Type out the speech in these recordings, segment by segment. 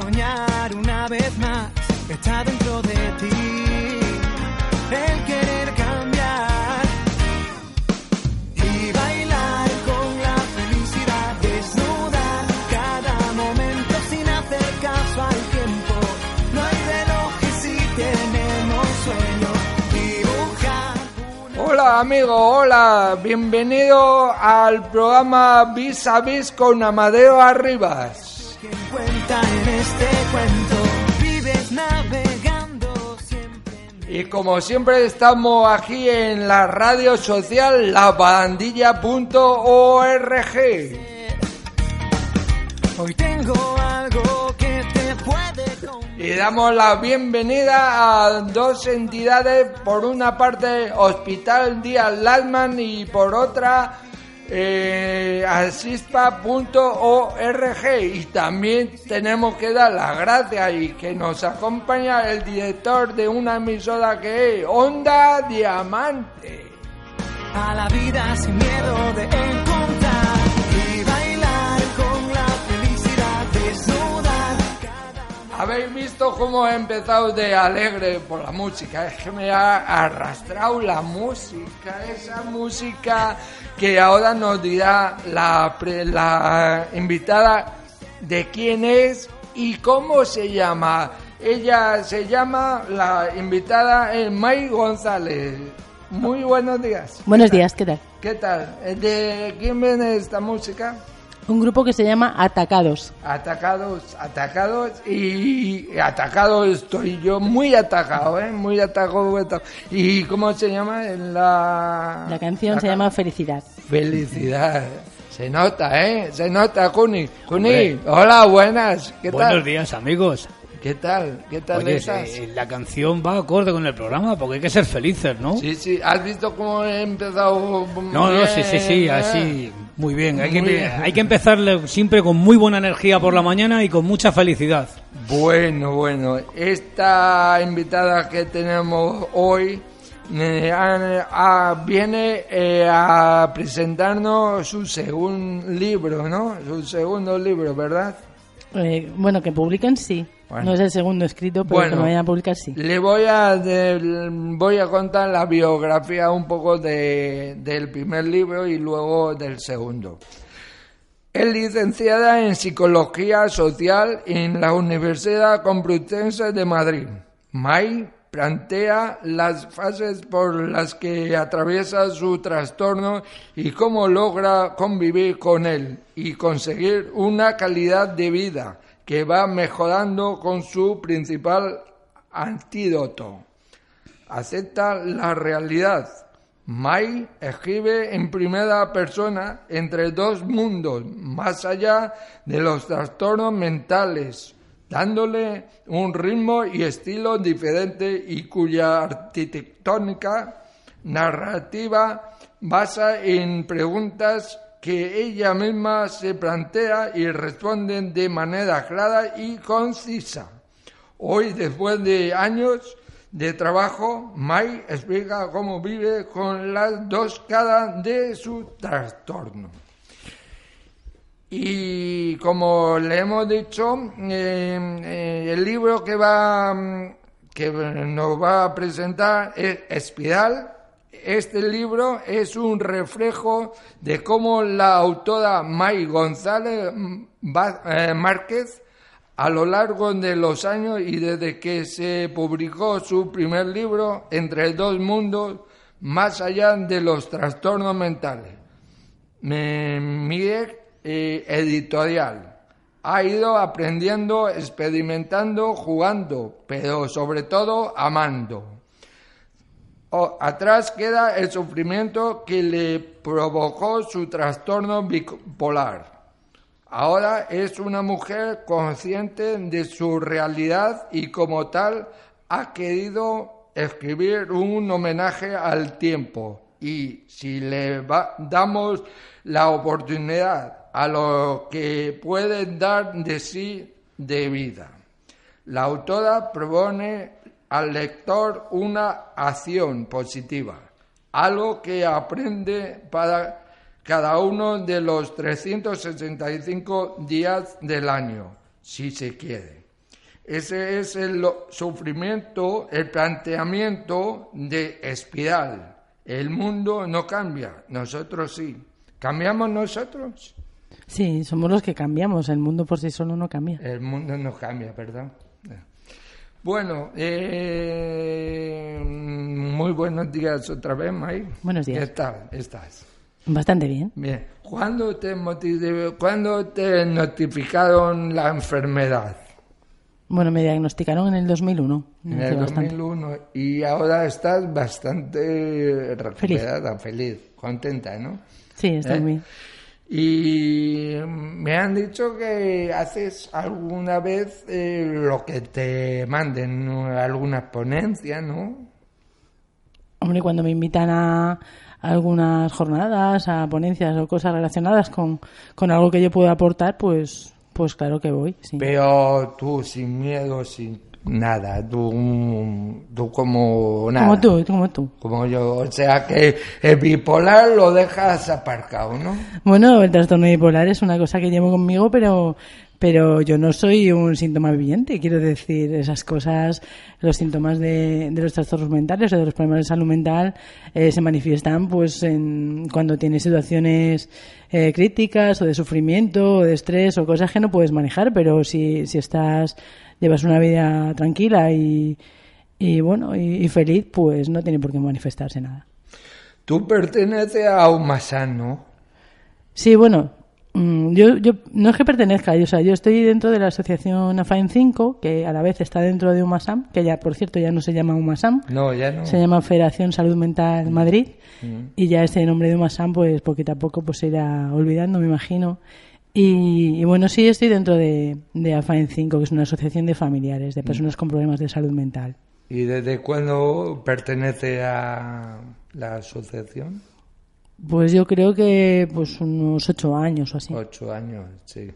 soñar una vez más. Está dentro de ti el querer cambiar. Y bailar con la felicidad, desnudar cada momento sin hacer caso al tiempo. No hay relojes si tenemos sueño. Dibujar Hola amigo, hola, bienvenido al programa Vis a Vis con Amadeo Arribas. Este Y como siempre estamos aquí en la radio social labandilla.org. Hoy tengo algo que te puede. Y damos la bienvenida a dos entidades, por una parte Hospital Díaz Lasman y por otra eh, asispa.org. Y también tenemos que dar las gracias y que nos acompaña el director de una emisora que es Onda Diamante. a la vida sin miedo de encontrar y bailar con la felicidad desnudar Habéis visto cómo he empezado de alegre por la música. Es que me ha arrastrado la música, esa música que ahora nos dirá la, pre- la invitada de quién es y cómo se llama. Ella se llama, la invitada es May González. Muy buenos días. Buenos días, ¿qué tal? ¿Qué tal? ¿De quién viene esta música? Un grupo que se llama Atacados. Atacados, atacados y atacado estoy yo, muy atacado, ¿eh? Muy atacado. muy atacado. ¿Y cómo se llama? En la... La canción la se ca- llama Felicidad. Felicidad. Se nota, ¿eh? Se nota. Kuni, Hombre. hola, buenas. ¿Qué Buenos tal? días, amigos. ¿Qué tal? ¿Qué tal Oye, estás? eh, la canción va acorde con el programa porque hay que ser felices, ¿no? Sí, sí, ¿has visto cómo he empezado? No, no, sí, sí, sí, así, muy bien. Hay que, Muy bien. hay que empezar siempre con muy buena energía por la mañana y con mucha felicidad. Bueno, bueno, esta invitada que tenemos hoy eh, a- a- viene eh, a presentarnos su segundo libro, ¿no? Su segundo libro, ¿verdad? Eh, bueno, que publiquen sí. Bueno. No es el segundo escrito, pero Bueno. que vayan a publicar sí. Le voy a de- voy a contar la biografía un poco de, del primer libro y luego del segundo. Es licenciada en Psicología Social en la Universidad Complutense de Madrid. May plantea las fases por las que atraviesa su trastorno y cómo logra convivir con él y conseguir una calidad de vida que va mejorando con su principal antídoto. Acepta la realidad. Mai escribe en primera persona entre dos mundos, más allá de los trastornos mentales, dándole un ritmo y estilo diferente y cuya arquitectónica narrativa basa en preguntas que ella misma se plantea y responden de manera clara y concisa. Hoy, después de años de trabajo, Mai explica cómo vive con las dos caras de su trastorno. Y como le hemos dicho, eh, eh, el libro que va mm, que nos va a presentar es Espiral. Este libro es un reflejo de cómo la autora May González mm, eh, Márquez A lo largo de los años y desde que se publicó su primer libro, Entre dos mundos, más allá de los trastornos mentales, mi eh, editorial ha ido aprendiendo, experimentando, jugando, pero sobre todo amando. Atrás queda el sufrimiento que le provocó su trastorno bipolar. Ahora es una mujer consciente de su realidad y como tal ha querido escribir un homenaje al tiempo. Y si le damos la oportunidad a lo que puede dar de sí de vida. La autora propone al lector una acción positiva, algo que aprende para cada uno de los 365 días del año, si se quiere. Ese es el sufrimiento, el planteamiento de espiral. El mundo no cambia, nosotros sí. ¿Cambiamos nosotros? Sí, somos los que cambiamos. El mundo por sí solo no cambia. El mundo no cambia, perdón. Bueno, eh, muy buenos días otra vez, May. Buenos días. ¿Qué tal estás? Bastante bien. Bien. ¿Cuándo te, ¿Cuándo te notificaron la enfermedad? Bueno, me diagnosticaron en el 2001. En el 2001. Y ahora estás bastante recuperada, feliz, contenta, ¿no? Sí, estoy ¿Eh? bien. Y me han dicho que haces alguna vez eh, lo que te manden, algunas ponencias, ¿no? Hombre, cuando me invitan a algunas jornadas, a ponencias o cosas relacionadas con, con algo que yo pueda aportar, pues, pues claro que voy. Sí. Pero tú sin miedo, sin nada, tú, tú como nada. Como tú, como tú. Como yo, o sea que el bipolar lo dejas aparcado, ¿no? Bueno, el trastorno bipolar es una cosa que llevo conmigo, pero pero yo no soy un síntoma viviente, quiero decir, esas cosas, los síntomas de, de los trastornos mentales o de los problemas de salud mental eh, se manifiestan pues en, cuando tienes situaciones eh, críticas o de sufrimiento o de estrés o cosas que no puedes manejar, pero si, si estás, llevas una vida tranquila y, y bueno, y, y feliz, pues no tiene por qué manifestarse nada. Tú perteneces a Umasan, ¿no? Sí, bueno, Mm, Yo, yo no es que pertenezca, yo, o sea, yo estoy dentro de la asociación AFAIN 5, que a la vez está dentro de UMASAM, que ya, por cierto, ya no se llama UMASAM, No, ya no. se llama Federación Salud Mental Madrid, Mm. y ya ese nombre de UMASAM, pues poquito a poco pues se irá olvidando, me imagino. Y, y bueno, sí, estoy dentro de, de AFAIN 5, que es una asociación de familiares, Mm. de personas con problemas de salud mental. ¿Y desde cuándo pertenece a la asociación? Pues yo creo que pues unos ocho años o así. Ocho años, sí.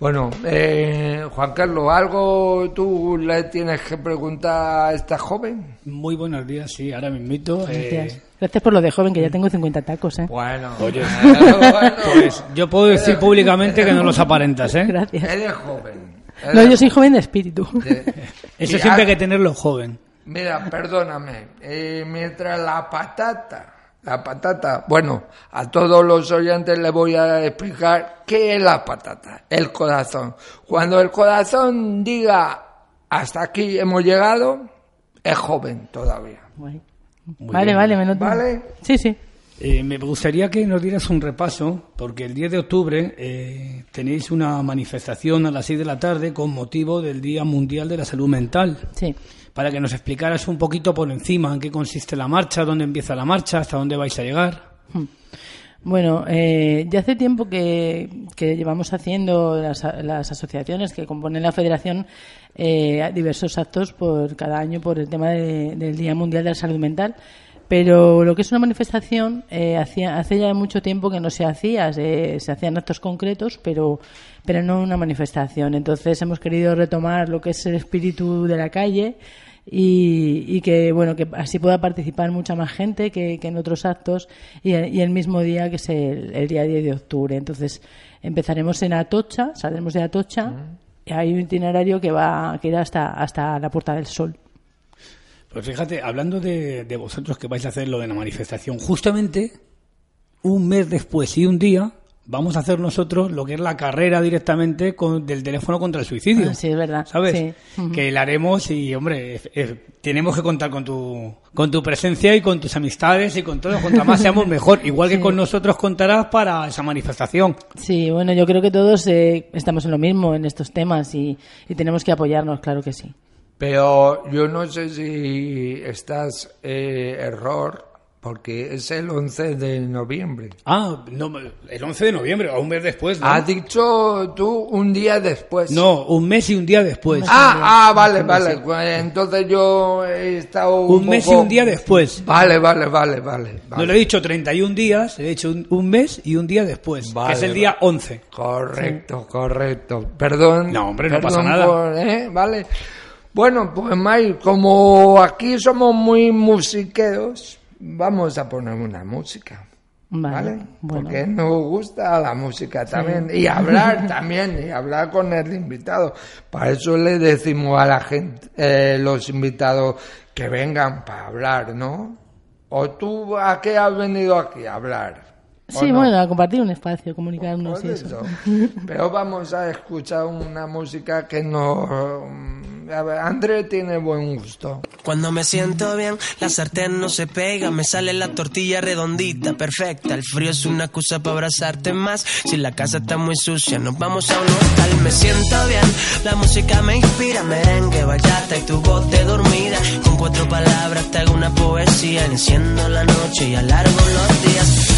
Bueno, eh, Juan Carlos, ¿algo tú le tienes que preguntar a esta joven? Muy buenos días, sí, ahora me invito. Gracias. Gracias por lo de joven, que ya tengo 50 tacos, ¿eh? Bueno, Oye, bueno, Pues yo puedo decir públicamente que no los aparentas, ¿eh? Gracias. eres joven. No, yo soy joven de espíritu. Eso Y siempre hay que tenerlo joven. Mira, perdóname, eh, mientras la patata, la patata, bueno, a todos los oyentes les voy a explicar qué es la patata, el corazón. Cuando el corazón diga hasta aquí hemos llegado, es joven todavía. Muy Vale, bien. vale, me noto. ¿Vale? Sí, sí. Eh, me gustaría que nos dieras un repaso, porque el 10 de octubre eh, tenéis una manifestación a las 6 de la tarde con motivo del Día Mundial de la Salud Mental. Sí. Para que nos explicaras un poquito por encima en qué consiste la marcha, dónde empieza la marcha, hasta dónde vais a llegar. Bueno, eh, ya hace tiempo que, que llevamos haciendo las, las asociaciones que componen la federación eh, diversos actos por cada año por el tema de- del Día Mundial de la Salud Mental. Pero lo que es una manifestación, eh, hacía, hace ya mucho tiempo que no se hacía, se, se hacían actos concretos, pero, pero no una manifestación. Entonces hemos querido retomar lo que es el espíritu de la calle y, y que bueno que así pueda participar mucha más gente que, que en otros actos y, y el mismo día que es el, el día 10 de octubre. Entonces empezaremos en Atocha, saldremos de Atocha y hay un itinerario que va que irá hasta, hasta la Puerta del Sol. Pues fíjate, hablando de, de vosotros que vais a hacer lo de la manifestación, justamente un mes después y un día vamos a hacer nosotros lo que es la carrera directamente con, del teléfono contra el suicidio. Ah, sí, es verdad. ¿Sabes? Sí. Que la haremos y, hombre, eh, eh, tenemos que contar con tu, con tu presencia y con tus amistades y con todo. Cuanto más seamos mejor. Igual que con nosotros contarás para esa manifestación. Sí, bueno, yo creo que todos eh, estamos en lo mismo en estos temas y, y tenemos que apoyarnos, claro que sí. Pero yo no sé si estás eh, error, porque es el 11 de noviembre. Ah, no, el 11 de noviembre, o un mes después, ¿no? Has dicho tú un día después. No, un mes y un día después. Ah, ah, vale, vale. Pues Entonces yo he estado un mes y un día después. Vale, vale, vale, vale. No le he dicho 31 días, le he dicho un, un mes y un día después, Vale, que es el día 11. Correcto, correcto. Perdón. No, hombre, no perdón pasa nada. por- ¿eh? Vale. Bueno, pues May, como aquí somos muy musiqueros, vamos a poner una música. Vale, ¿Vale? bueno. Porque nos gusta la música también. Y hablar también, y hablar con el invitado. Para eso le decimos a la gente, eh, los invitados, que vengan para hablar, ¿no? ¿O tú a qué has venido aquí a hablar? ¿O Sí, no? bueno, a compartir un espacio, comunicarnos y Por eso. eso. Pero vamos a escuchar una música que no... A ver, André tiene buen gusto. Cuando me siento bien, la sartén no se pega, me sale la tortilla redondita, perfecta. El frío es una excusa para abrazarte más. Si la casa está muy sucia, nos vamos a un hostal. Me siento bien, la música me inspira, merengue, bachata y tu voz de dormida. Con cuatro palabras te hago una poesía, enciendo la noche y alargo los días.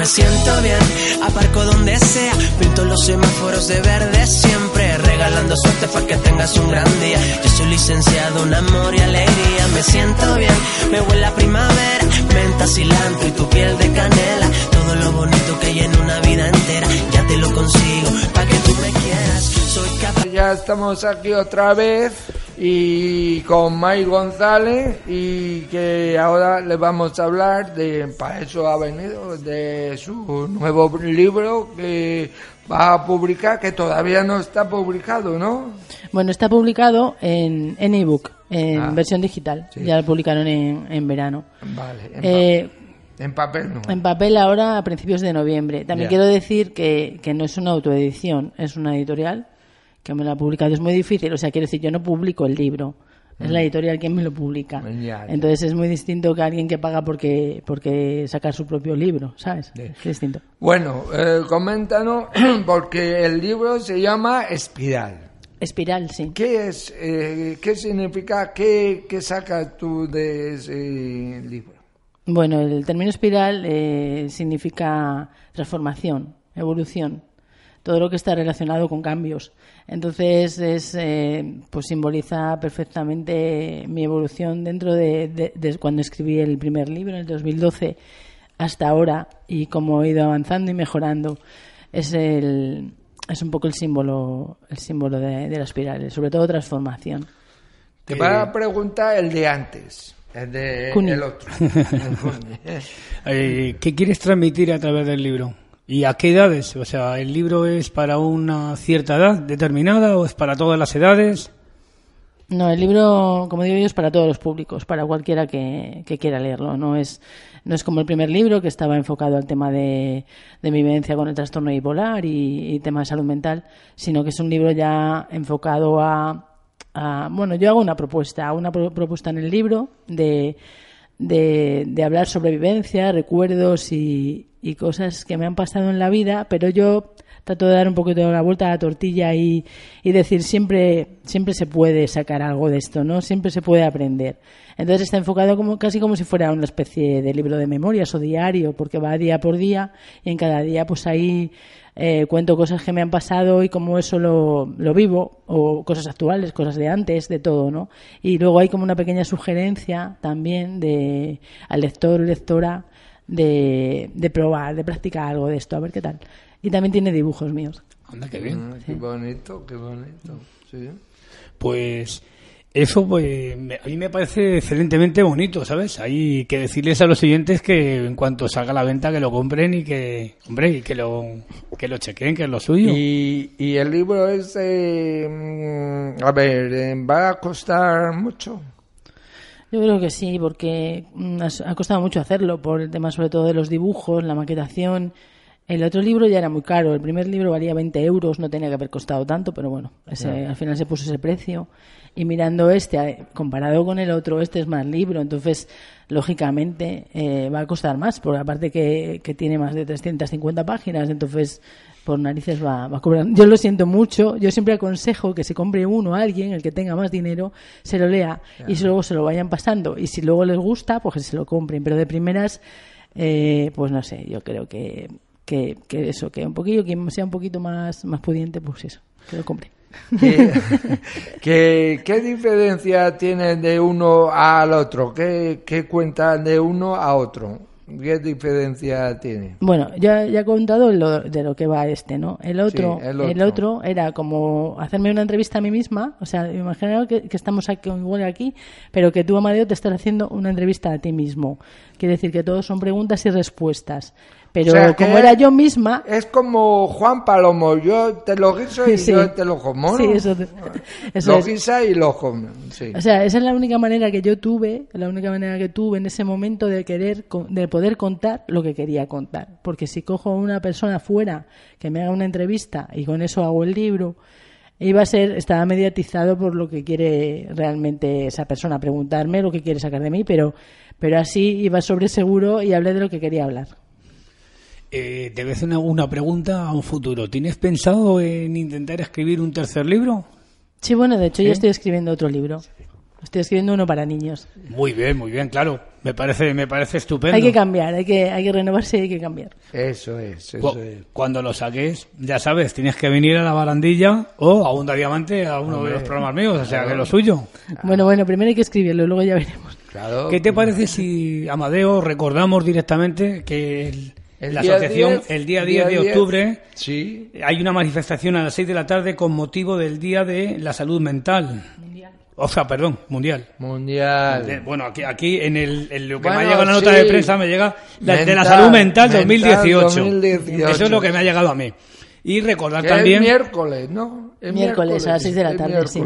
me siento bien, aparco donde sea, pinto los semáforos de verde siempre, regalando suerte para que tengas un gran día. Yo soy licenciado en amor y alegría, me siento bien, me huele a primavera, menta, cilantro y tu piel de canela, todo lo bonito que hay en una vida entera, ya te lo consigo, para que tú me quieras, soy capaz. Ya estamos aquí otra vez y con May González y que ahora le vamos a hablar de, para eso ha venido, de su nuevo libro que va a publicar, que todavía no está publicado, ¿no? Bueno, está publicado en en ebook, en Ah, versión digital. sí. Ya lo publicaron en, en verano. Vale, en, Eh, pa- en papel no. en papel ahora a principios de noviembre. También quiero decir que, que no es una autoedición, es una editorial que me la ha publicado. Es muy difícil, o sea, quiero decir, yo no publico el libro. Es la editorial quien me lo publica. Mm. Ya, ya. Entonces es muy distinto que alguien que paga porque, porque sacar su propio libro, ¿sabes? Sí. Es distinto. Bueno, eh, coméntanos, porque el libro se llama Espiral. Espiral, sí. ¿Qué es, eh, qué significa, qué, qué sacas tú de ese libro? Bueno, el término espiral eh, significa transformación, evolución, todo lo que está relacionado con cambios. Entonces, es, eh, pues simboliza perfectamente mi evolución dentro de, de- de cuando escribí el primer libro en el 2012 hasta ahora y cómo he ido avanzando y mejorando. Es el es un poco el símbolo el símbolo de, de la espiral, sobre todo transformación. Te van a preguntar el de antes, el de Cuni. el otro. el. Eh, ¿Qué quieres transmitir a través del libro? ¿Y a qué edades? O sea, ¿el libro es para una cierta edad determinada o es para todas las edades? No, el libro, como digo yo, es para todos los públicos, para cualquiera que, que quiera leerlo. No es, no es como el primer libro que estaba enfocado al tema de, de mi vivencia con el trastorno bipolar y, tema de salud mental, sino que es un libro ya enfocado a, a- bueno, yo hago una propuesta, una pro- propuesta en el libro de, de, de hablar sobre vivencia, recuerdos y, y cosas que me han pasado en la vida, pero yo trato de dar un poquito de la vuelta a la tortilla y, y, decir siempre siempre se puede sacar algo de esto, ¿no? Siempre se puede aprender. Entonces está enfocado como casi como si fuera una especie de libro de memorias o diario, porque va día por día y en cada día pues ahí eh, cuento cosas que me han pasado y cómo eso lo, lo, vivo, o cosas actuales, cosas de antes, de todo, ¿no? Y luego hay como una pequeña sugerencia también de al lector o lectora de, de probar, de practicar algo de esto, a ver qué tal. Y también tiene dibujos míos. Anda, qué bien. Ah, qué bonito, qué bonito. Sí. Pues eso pues a mí me parece excelentemente bonito, ¿sabes? Hay que decirles a los siguientes que en cuanto salga a la venta que lo compren y que, hombre, y que lo que lo chequen, que es lo suyo. Y, y el libro es, eh, a ver, ¿va a costar mucho? Yo creo que sí, porque ha costado mucho hacerlo por el tema sobre todo de los dibujos, la maquetación. El otro libro ya era muy caro. El primer libro valía 20 euros, no tenía que haber costado tanto, pero bueno, ese, al final se puso ese precio. Y mirando este, comparado con el otro, este es más libro, entonces, lógicamente, eh, va a costar más, porque aparte que, que, tiene más de 350 páginas, entonces, por narices va, va, a cobrar. Yo lo siento mucho, yo siempre aconsejo que se compre uno a alguien, el que tenga más dinero, se lo lea y si luego se lo vayan pasando. Y si luego les gusta, pues que se lo compren. Pero de primeras, eh, pues no sé, yo creo que que, que, eso, que un poquillo, quien sea un poquito más, más pudiente, pues eso, que lo compre. ¿Qué, ¿Qué, qué, diferencia tiene de uno al otro? ¿Qué, ¿Qué cuenta de uno a otro? ¿Qué diferencia tiene? Bueno, ya, ya he contado lo, de lo que va este, ¿no? El otro, sí, el otro, el otro era como hacerme una entrevista a mí misma, o sea, imaginaos que, que, estamos aquí, igual aquí, pero que tú, Amadeo, te estás haciendo una entrevista a ti mismo. Quiere decir que todos son preguntas y respuestas. Pero O sea, como era yo misma, Es como Juan Palomo, yo te lo guiso y Sí. yo te lo como. ¿no? sí, eso, eso lo es. guisa y lo come. Sí. O sea, esa es la única manera que yo tuve, la única manera que tuve en ese momento de querer, de poder contar lo que quería contar. Porque si cojo a una persona fuera que me haga una entrevista y con eso hago el libro, iba a ser, estaba mediatizado por lo que quiere realmente esa persona preguntarme, lo que quiere sacar de mí, pero, pero así iba sobre seguro y hablé de lo que quería hablar. Eh, te voy a hacer una, una pregunta a un futuro. ¿Tienes pensado en intentar escribir un tercer libro? Sí, bueno, de hecho yo estoy escribiendo otro libro. Estoy escribiendo uno para niños. Muy bien, muy bien, claro. Me parece, me parece estupendo. Hay que cambiar, hay que, hay que renovarse y hay que cambiar. Eso es, Cu- eso es. Cuando lo saques, ya sabes, tienes que venir a la barandilla o a Onda Diamante a uno de los programas míos, o sea, que lo suyo. Bueno, bueno, primero hay que escribirlo, luego ya veremos. Claro. ¿Qué te parece si, Amadeo, recordamos directamente que el- El la día asociación, 10, el día 10 de 10, octubre, Sí. hay una manifestación a las 6 de la tarde con motivo del Día de la Salud Mental? O sea, perdón, mundial. Mundial. Eh, Bueno, aquí, aquí en, el, en lo que Bueno, me ha llegado la nota sí. de prensa me llega la, de la Mental, salud mental, mental 2018. 2018. Eso es lo que me ha llegado a mí. Y recordar Que también Es miércoles, ¿no? Es Miércoles, a las seis de la tarde, sí.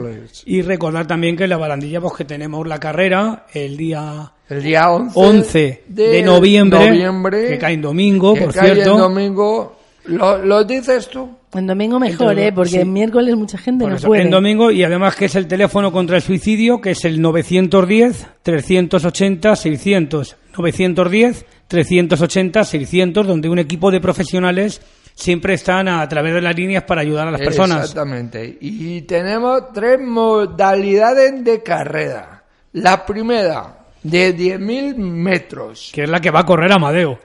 y recordar también que en la barandilla pues que tenemos la carrera el día El día 11, 11 de, noviembre, noviembre, que cae en domingo, que por cae cierto. en domingo. ¿Lo, lo dices tú? En domingo mejor, Entonces, ¿eh? Porque sí. en miércoles mucha gente Por no puede. en domingo y además que es el teléfono contra el suicidio que es el 910 380 600 910 380 600 donde un equipo de profesionales siempre están a, través de las líneas para ayudar a las personas. Exactamente. Y tenemos tres modalidades de carrera. La primera, de 10.000 metros. Que es la que va a correr Amadeo.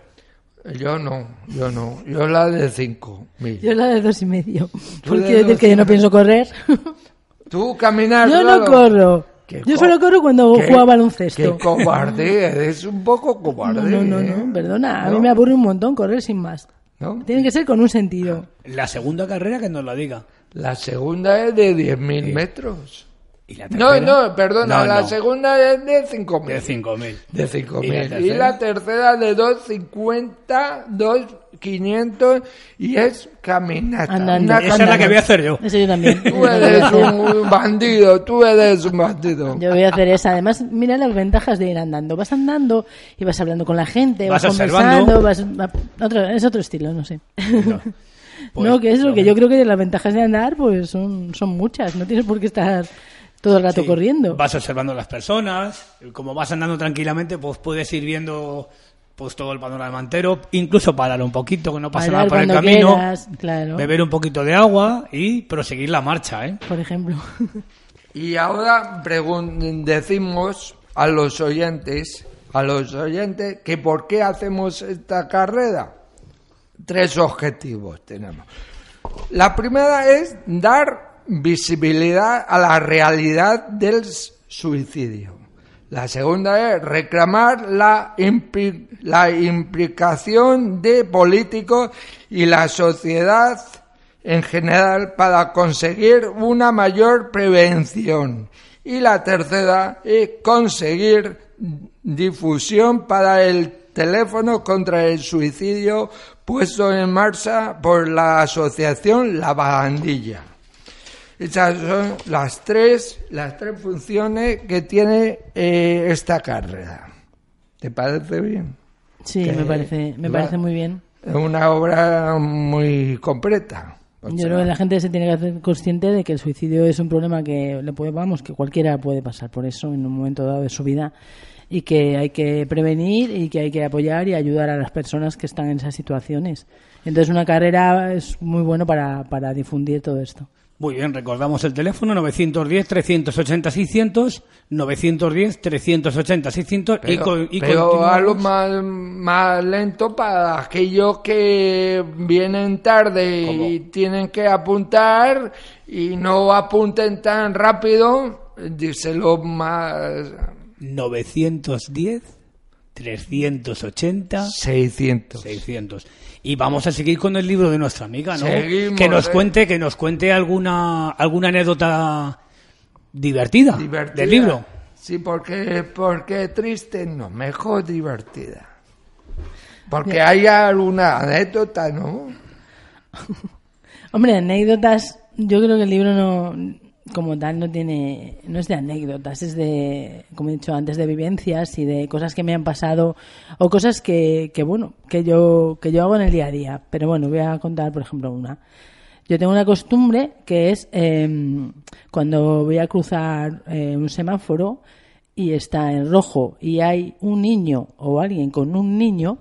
Yo no, yo no. Yo la de 5.000. Yo la de dos y medio. Porque de decir que yo no pienso correr. Tú caminar yo no corro. Qué Yo solo corro cuando qué- jugaba baloncesto. Qué cobarde, eres un poco cobarde. No, no, no, ¿eh? no, perdona. A ¿No? mí me aburre un montón correr sin más. ¿No? Tiene que ser con un sentido. La segunda carrera que nos la diga. La segunda es de 10.000 metros. Y la No, tercera? no, perdona, No, la no, segunda es de 5.000. de 5.000. De ¿Y la 5.000. Y, tercera? la tercera de 2.50, 2.500 y es caminata. Andando. Una Esa es la que voy a caminata. hacer yo. Eso yo también. Tú eres un bandido, tú eres un bandido. Yo voy a hacer esa. Además, mira las ventajas de ir andando. Vas andando y vas hablando con la gente, vas, Vas conversando, vas, va- otro, es otro estilo, no sé. No. Pues, no, que es lo que yo creo que las ventajas de andar pues son, son muchas. No tienes por qué estar Todo el rato Sí. corriendo. Vas observando a las personas, como vas andando tranquilamente, pues puedes ir viendo pues todo el panorama entero, incluso parar un poquito, que no pase Bailar nada por el camino, quieras, claro. beber un poquito de agua y proseguir la marcha, ¿eh? Por ejemplo. Y ahora decimos a los oyentes, a los oyentes, que por qué hacemos esta carrera. Tres objetivos tenemos. La primera es dar visibilidad a la realidad del suicidio. La segunda es reclamar la, impli- la implicación de políticos y la sociedad en general para conseguir una mayor prevención. Y la tercera es conseguir difusión para el teléfono contra el suicidio puesto en marcha por la asociación La Bagandilla. Esas son las tres, las tres funciones que tiene eh, esta carrera. ¿Te parece bien? Sí, Que me parece, me va- parece muy bien. Es una obra muy completa. Yo sea, creo que la gente se tiene que hacer consciente de que el suicidio es un problema que le puede, vamos, que cualquiera puede pasar por eso en un momento dado de su vida y que hay que prevenir y que hay que apoyar y ayudar a las personas que están en esas situaciones. Entonces una carrera es muy bueno para, para difundir todo esto. Muy bien, recordamos el teléfono 910-380-600, 910-380-600 y co- y pero algo más, más lento para aquellos que vienen tarde y tienen que apuntar y no apunten tan rápido, díselo más 910 380 600. 600. Y vamos a seguir con el libro de nuestra amiga, ¿no? Seguimos, que nos eh. cuente, que nos cuente alguna alguna anécdota divertida, Divertida. del libro. Sí, porque, porque triste no, mejor divertida. Porque hay alguna anécdota, ¿no? Hombre, anécdotas, yo creo que el libro no, como tal, no tiene, no es de anécdotas, es de, como he dicho antes, de vivencias y de cosas que me han pasado o cosas que, que bueno, que yo, que yo hago en el día a día. Pero bueno, voy a contar, por ejemplo, una. Yo tengo una costumbre que es em, cuando voy a cruzar eh, un semáforo y está en rojo y hay un niño o alguien con un niño,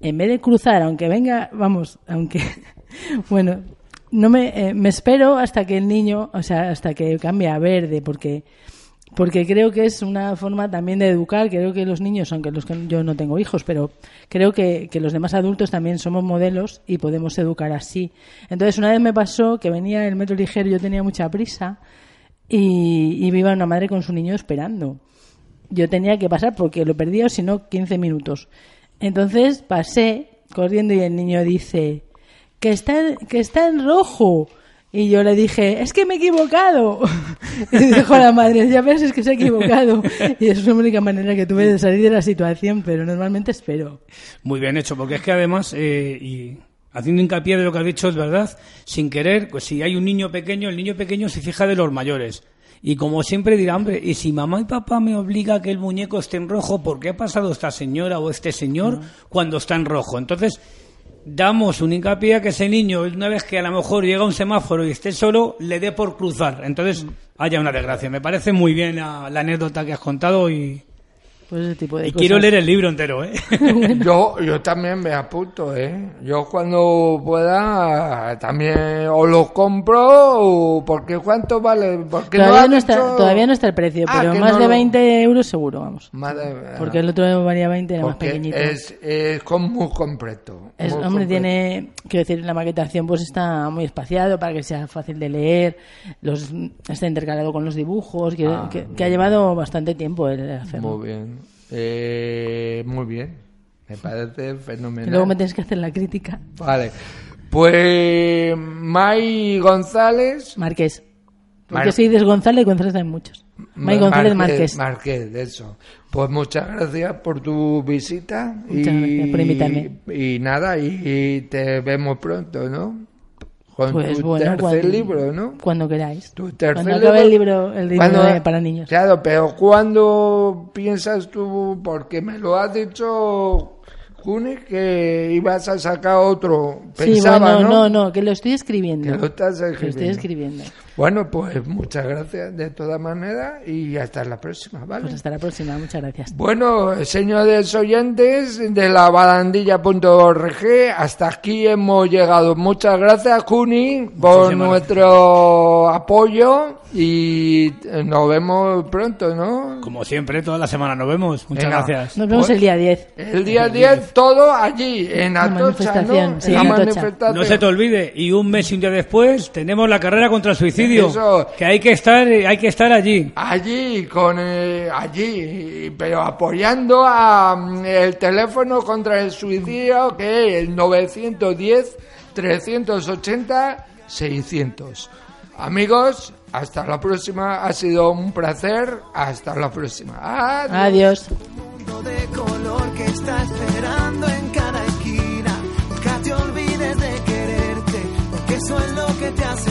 en vez de cruzar, aunque venga, vamos, aunque, bueno, no me, eh, me espero hasta que el niño, o sea, hasta que cambie a verde, porque, porque creo que es una forma también de educar. Creo que los niños, aunque los que yo no tengo hijos, pero creo que, que los demás adultos también somos modelos y podemos educar así. Entonces, una vez me pasó que venía el metro ligero, yo tenía mucha prisa y, y iba una madre con su niño esperando. Yo tenía que pasar porque lo perdía, si no, 15 minutos. Entonces pasé corriendo y el niño dice que está, en- que está en rojo. Y yo le dije, es que me he equivocado. Y dijo la madre, ya ves, es que se ha equivocado. Y es la única manera que tuve de salir de la situación, pero normalmente espero. Muy bien hecho, porque es que además, eh, y haciendo hincapié de lo que has dicho, es verdad, sin querer, pues si hay un niño pequeño, el niño pequeño se fija de los mayores. Y como siempre dirá, hombre, y si mamá y papá me obliga a que el muñeco esté en rojo, ¿por qué ha pasado esta señora o este señor cuando está en rojo? Entonces, damos un hincapié a que ese niño, una vez que a lo mejor llega un semáforo y esté solo, le dé por cruzar. Entonces, haya una desgracia. Me parece muy bien la, la anécdota que has contado y, Pues ese tipo de y cosas. quiero leer el libro entero, ¿eh? Yo, yo también me apunto, ¿eh? Yo cuando pueda también o lo compro o porque cuánto vale, porque no Todavía ha no, está, dicho- todavía no está el precio, Ah, pero más no de lo- 20 euros seguro, vamos. Madre mía. Porque el otro valía 20, era más pequeñito. es, es con- muy completo. Es- muy hombre, completo. tiene, quiero decir, la maquetación pues está muy espaciado para que sea fácil de leer, los, está intercalado con los dibujos, que, Ah, que- que ha llevado bastante tiempo el hacerlo. Muy bien. Eh, muy bien. Me parece Y fenomenal. luego me tienes que hacer la crítica. Vale. Pues May González. Marqués. Porque Mar- si dices González, González hay muchos. May González Márquez. Márquez, eso. Pues muchas gracias por tu visita. Muchas gracias por invitarme. Y nada, y, y te vemos pronto, ¿no? Con Pues tu bueno, tercer cuando- libro, ¿no? Cuando queráis. Tu tercer Cuando acabe el libro, el libro ¿Cuándo- de- para niños. Claro, pero ¿cuándo piensas tú? Porque me lo has dicho Juni, que ibas a sacar otro. Sí, Pensaba, bueno, ¿no? no, no, que lo estoy escribiendo. Que lo estás Que lo estoy escribiendo. Bueno, pues muchas gracias de todas maneras y hasta la próxima, ¿vale? Pues hasta la próxima, muchas gracias. Bueno, señores oyentes de la barandilla.org, hasta aquí hemos llegado. Muchas gracias, Juni, por Muchísimas nuestro apoyo y nos vemos pronto, ¿no? Como siempre, toda la semana nos vemos. Muchas Venga. gracias. Nos vemos Bueno. el día 10. El día 10, todo allí, en La Atocha, ¿no? manifestación, sí, En la Atocha. manifestación. No se te olvide, y un mes y un día después tenemos la carrera contra el suicidio. Eso. Que hay que estar, hay que estar allí. Allí, con eh, allí, pero apoyando a mm, el teléfono contra el suicidio que es el 910 380 600. Amigos, hasta la próxima. Ha sido un placer. Hasta la próxima. Adiós. Adiós. mundo de color que está esperando en cada esquina. Nunca te olvides de quererte, porque eso es lo que te hace